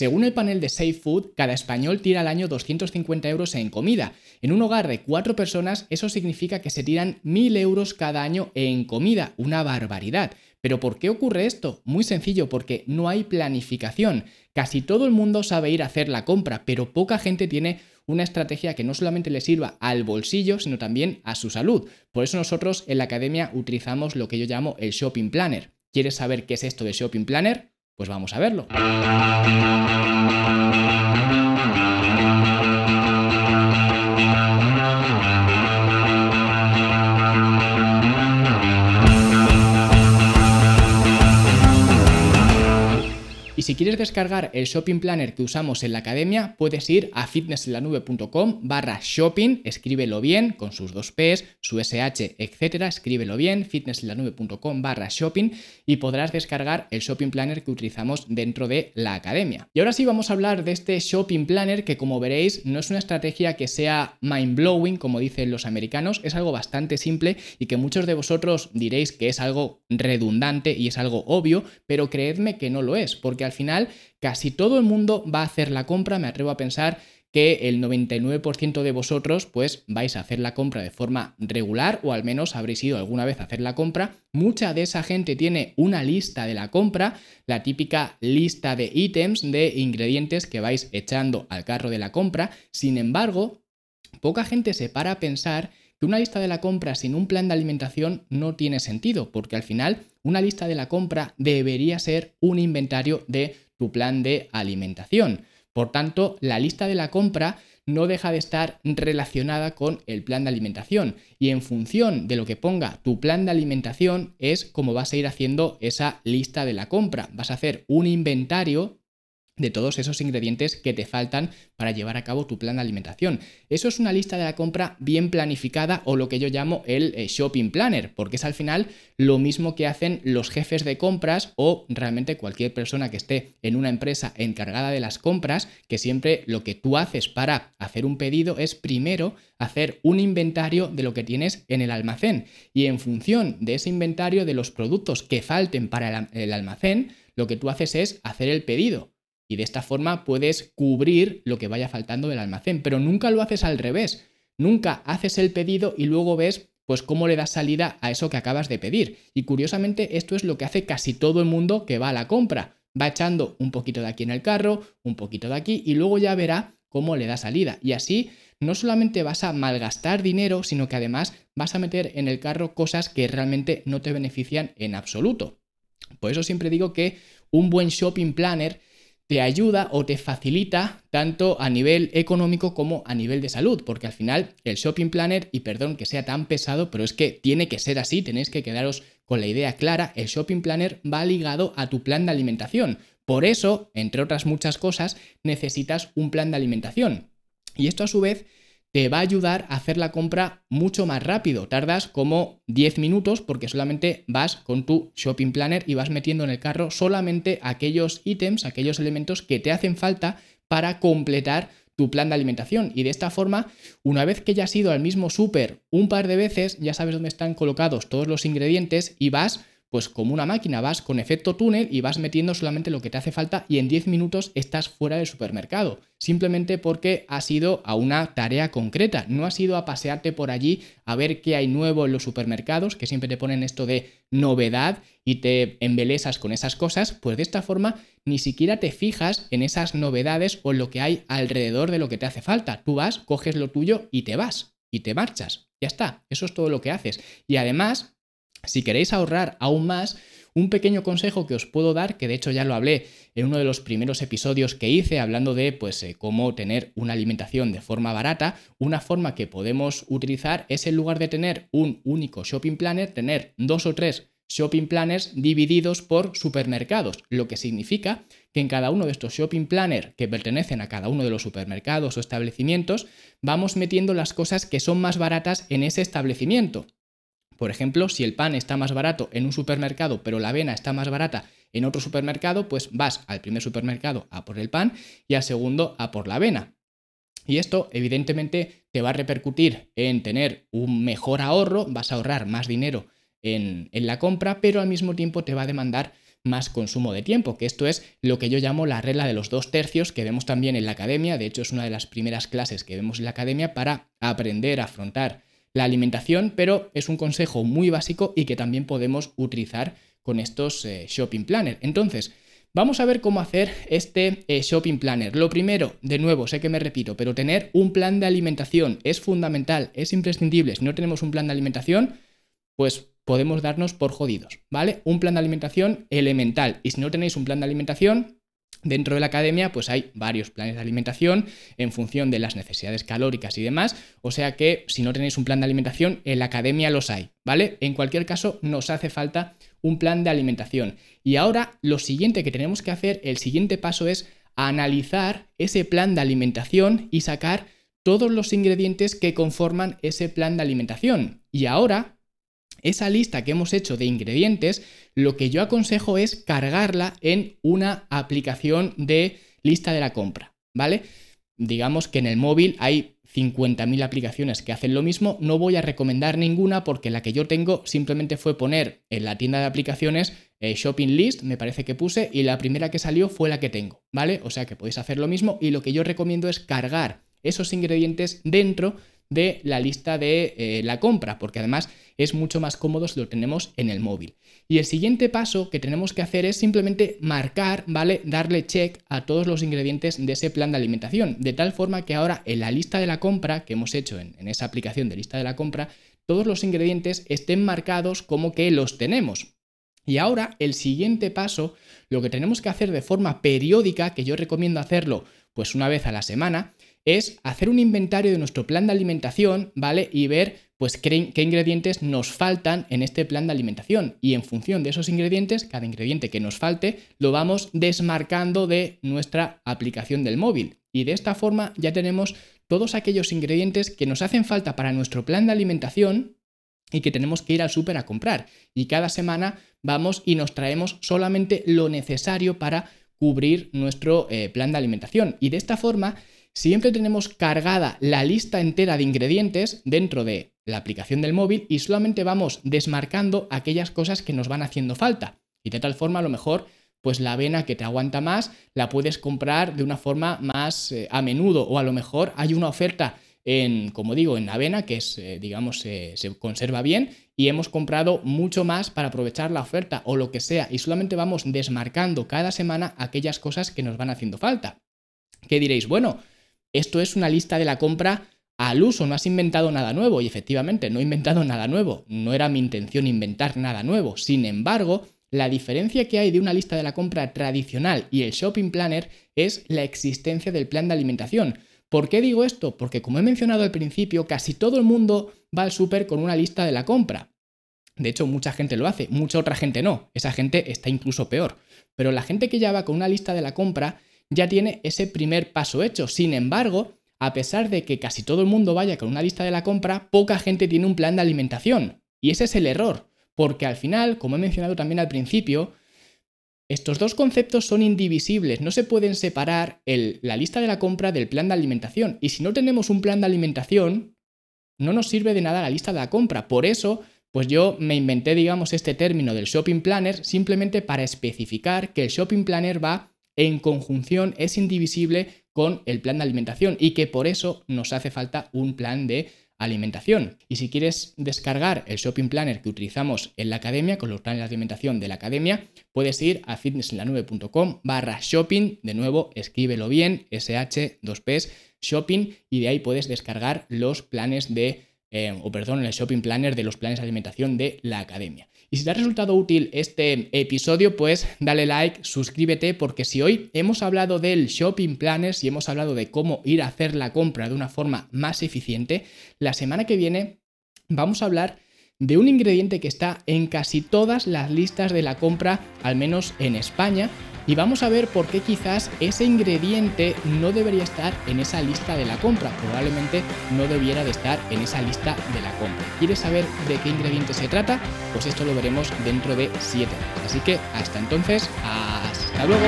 Según el panel de Safe Food, cada español tira al año 250 euros en comida. En un hogar de cuatro personas, eso significa que se tiran 1.000 euros cada año en comida, una barbaridad. ¿Pero por qué ocurre esto? Muy sencillo, porque no hay planificación. Casi todo el mundo sabe ir a hacer la compra, pero poca gente tiene una estrategia que no solamente le sirva al bolsillo, sino también a su salud. Por eso nosotros en la academia utilizamos lo que yo llamo el Shopping Planner. ¿Quieres saber qué es esto de Shopping Planner? Pues vamos a verlo. Si quieres descargar el shopping planner que usamos en la academia, puedes ir a fitnessenlanube.com barra shopping, escríbelo bien, con sus dos P's, su SH, etcétera, escríbelo bien, fitnessenlanube.com barra shopping y podrás descargar el shopping planner que utilizamos dentro de la academia. Y ahora sí vamos a hablar de este shopping planner que como veréis no es una estrategia que sea mind blowing, como dicen los americanos, es algo bastante simple y que muchos de vosotros diréis que es algo redundante y es algo obvio, pero creedme que no lo es, porque al final casi todo el mundo va a hacer la compra, me atrevo a pensar que el 99% de vosotros pues vais a hacer la compra de forma regular o al menos habréis ido alguna vez a hacer la compra. Mucha de esa gente tiene una lista de la compra, la típica lista de ítems, de ingredientes que vais echando al carro de la compra. Sin embargo, poca gente se para a pensar que una lista de la compra sin un plan de alimentación no tiene sentido, porque al final una lista de la compra debería ser un inventario de tu plan de alimentación. Por tanto, la lista de la compra no deja de estar relacionada con el plan de alimentación y en función de lo que ponga tu plan de alimentación es como vas a ir haciendo esa lista de la compra. Vas a hacer un inventario de todos esos ingredientes que te faltan para llevar a cabo tu plan de alimentación. Eso es una lista de la compra bien planificada o lo que yo llamo el eh, shopping planner, porque es al final lo mismo que hacen los jefes de compras o realmente cualquier persona que esté en una empresa encargada de las compras, que siempre lo que tú haces para hacer un pedido es primero hacer un inventario de lo que tienes en el almacén y en función de ese inventario de los productos que falten para el almacén, lo que tú haces es hacer el pedido y de esta forma puedes cubrir lo que vaya faltando del almacén, pero nunca lo haces al revés. Nunca haces el pedido y luego ves pues cómo le das salida a eso que acabas de pedir. Y curiosamente esto es lo que hace casi todo el mundo que va a la compra. Va echando un poquito de aquí en el carro, un poquito de aquí y luego ya verá cómo le da salida. Y así no solamente vas a malgastar dinero, sino que además vas a meter en el carro cosas que realmente no te benefician en absoluto. Por eso siempre digo que un buen shopping planner te ayuda o te facilita tanto a nivel económico como a nivel de salud, porque al final el shopping planner, y perdón que sea tan pesado, pero es que tiene que ser así, tenéis que quedaros con la idea clara, el shopping planner va ligado a tu plan de alimentación. Por eso, entre otras muchas cosas, necesitas un plan de alimentación. Y esto a su vez te va a ayudar a hacer la compra mucho más rápido. Tardas como 10 minutos porque solamente vas con tu shopping planner y vas metiendo en el carro solamente aquellos ítems, aquellos elementos que te hacen falta para completar tu plan de alimentación. Y de esta forma, una vez que ya has ido al mismo súper un par de veces, ya sabes dónde están colocados todos los ingredientes y vas pues como una máquina vas con efecto túnel y vas metiendo solamente lo que te hace falta y en 10 minutos estás fuera del supermercado. Simplemente porque has ido a una tarea concreta, no has ido a pasearte por allí a ver qué hay nuevo en los supermercados, que siempre te ponen esto de novedad y te embelesas con esas cosas, pues de esta forma ni siquiera te fijas en esas novedades o en lo que hay alrededor de lo que te hace falta. Tú vas, coges lo tuyo y te vas y te marchas. Ya está, eso es todo lo que haces. Y además, si queréis ahorrar aún más, un pequeño consejo que os puedo dar, que de hecho ya lo hablé en uno de los primeros episodios que hice, hablando de pues, eh, cómo tener una alimentación de forma barata, una forma que podemos utilizar es en lugar de tener un único shopping planner, tener dos o tres shopping planners divididos por supermercados, lo que significa que en cada uno de estos shopping planners que pertenecen a cada uno de los supermercados o establecimientos, vamos metiendo las cosas que son más baratas en ese establecimiento. Por ejemplo, si el pan está más barato en un supermercado, pero la avena está más barata en otro supermercado, pues vas al primer supermercado a por el pan y al segundo a por la avena. Y esto evidentemente te va a repercutir en tener un mejor ahorro, vas a ahorrar más dinero en, en, la compra, pero al mismo tiempo te va a demandar más consumo de tiempo, que esto es lo que yo llamo la regla de los dos tercios que vemos también en la academia, de hecho es una de las primeras clases que vemos en la academia para aprender a afrontar la alimentación, pero es un consejo muy básico y que también podemos utilizar con estos eh, shopping planner. Entonces, Vamos a ver cómo hacer este eh, shopping planner. Lo primero, de nuevo, sé que me repito, pero tener un plan de alimentación es fundamental, es imprescindible. Si no tenemos un plan de alimentación, pues podemos darnos por jodidos, ¿vale? Un plan de alimentación elemental. Y si no tenéis un plan de alimentación, Dentro de la academia, pues hay varios planes de alimentación en función de las necesidades calóricas y demás. O sea que si no tenéis un plan de alimentación, en la academia los hay, ¿vale? En cualquier caso, nos hace falta un plan de alimentación. Y ahora lo siguiente que tenemos que hacer, el siguiente paso es analizar ese plan de alimentación y sacar todos los ingredientes que conforman ese plan de alimentación. Y ahora esa lista que hemos hecho de ingredientes, lo que yo aconsejo es cargarla en una aplicación de lista de la compra, ¿vale? Digamos que en el móvil hay 50.000 aplicaciones que hacen lo mismo, no voy a recomendar ninguna porque la que yo tengo simplemente fue poner en la tienda de aplicaciones eh, Shopping List, me parece que puse, y la primera que salió fue la que tengo, ¿vale? O sea que podéis hacer lo mismo y lo que yo recomiendo es cargar esos ingredientes dentro de la lista de eh, la compra, porque además es mucho más cómodo si lo tenemos en el móvil. Y el siguiente paso que tenemos que hacer es simplemente marcar, ¿vale? Darle check a todos los ingredientes de ese plan de alimentación, de tal forma que ahora en la lista de la compra que hemos hecho en, en esa aplicación de lista de la compra, todos los ingredientes estén marcados como que los tenemos. Y ahora el siguiente paso, lo que tenemos que hacer de forma periódica, que yo recomiendo hacerlo pues una vez a la semana, es hacer un inventario de nuestro plan de alimentación, ¿vale? Y ver pues qué, ingredientes nos faltan en este plan de alimentación. Y en función de esos ingredientes, cada ingrediente que nos falte, lo vamos desmarcando de nuestra aplicación del móvil. Y de esta forma ya tenemos todos aquellos ingredientes que nos hacen falta para nuestro plan de alimentación y que tenemos que ir al súper a comprar. Y cada semana vamos y nos traemos solamente lo necesario para cubrir nuestro eh, plan de alimentación. Y de esta forma siempre tenemos cargada la lista entera de ingredientes dentro de la aplicación del móvil y solamente vamos desmarcando aquellas cosas que nos van haciendo falta. Y de tal forma a lo mejor pues la avena que te aguanta más la puedes comprar de una forma más eh, a menudo o a lo mejor hay una oferta en, como digo, en avena que es, eh, digamos, se conserva bien y hemos comprado mucho más para aprovechar la oferta o lo que sea y solamente vamos desmarcando cada semana aquellas cosas que nos van haciendo falta. ¿Qué diréis? Bueno, esto es una lista de la compra al uso, no has inventado nada nuevo y efectivamente no he inventado nada nuevo, no era mi intención inventar nada nuevo. Sin embargo, la diferencia que hay de una lista de la compra tradicional y el shopping planner es la existencia del plan de alimentación. ¿Por qué digo esto? Porque como he mencionado al principio, casi todo el mundo va al súper con una lista de la compra. De hecho, mucha gente lo hace, mucha otra gente no. Esa gente está incluso peor. Pero la gente que ya va con una lista de la compra ya tiene ese primer paso hecho. Sin embargo, a pesar de que casi todo el mundo vaya con una lista de la compra, poca gente tiene un plan de alimentación. Y ese es el error, porque al final, como he mencionado también al principio, estos dos conceptos son indivisibles, no se pueden separar la lista de la compra del plan de alimentación. Y si no tenemos un plan de alimentación, no nos sirve de nada la lista de la compra. Por eso, pues yo me inventé, digamos, este término del shopping planner simplemente para especificar que el shopping planner va en conjunción, es indivisible con el plan de alimentación y que por eso nos hace falta un plan de alimentación. Y si quieres descargar el shopping planner que utilizamos en la academia, con los planes de alimentación de la academia, puedes ir a fitnessenlanube.com barra shopping, de nuevo, escríbelo bien, SH, 2Ps, shopping, y de ahí puedes descargar los planes de, eh, o perdón, el shopping planner de los planes de alimentación de la academia. Y si te ha resultado útil este episodio, pues dale like, suscríbete, porque si hoy hemos hablado del shopping planners y hemos hablado de cómo ir a hacer la compra de una forma más eficiente, la semana que viene vamos a hablar de un ingrediente que está en casi todas las listas de la compra, al menos en España, y vamos a ver por qué quizás ese ingrediente no debería estar en esa lista de la compra, probablemente no debiera de estar en esa lista de la compra. ¿Quieres saber de qué ingrediente se trata? Pues esto lo veremos dentro de 7 Así que hasta entonces, hasta luego.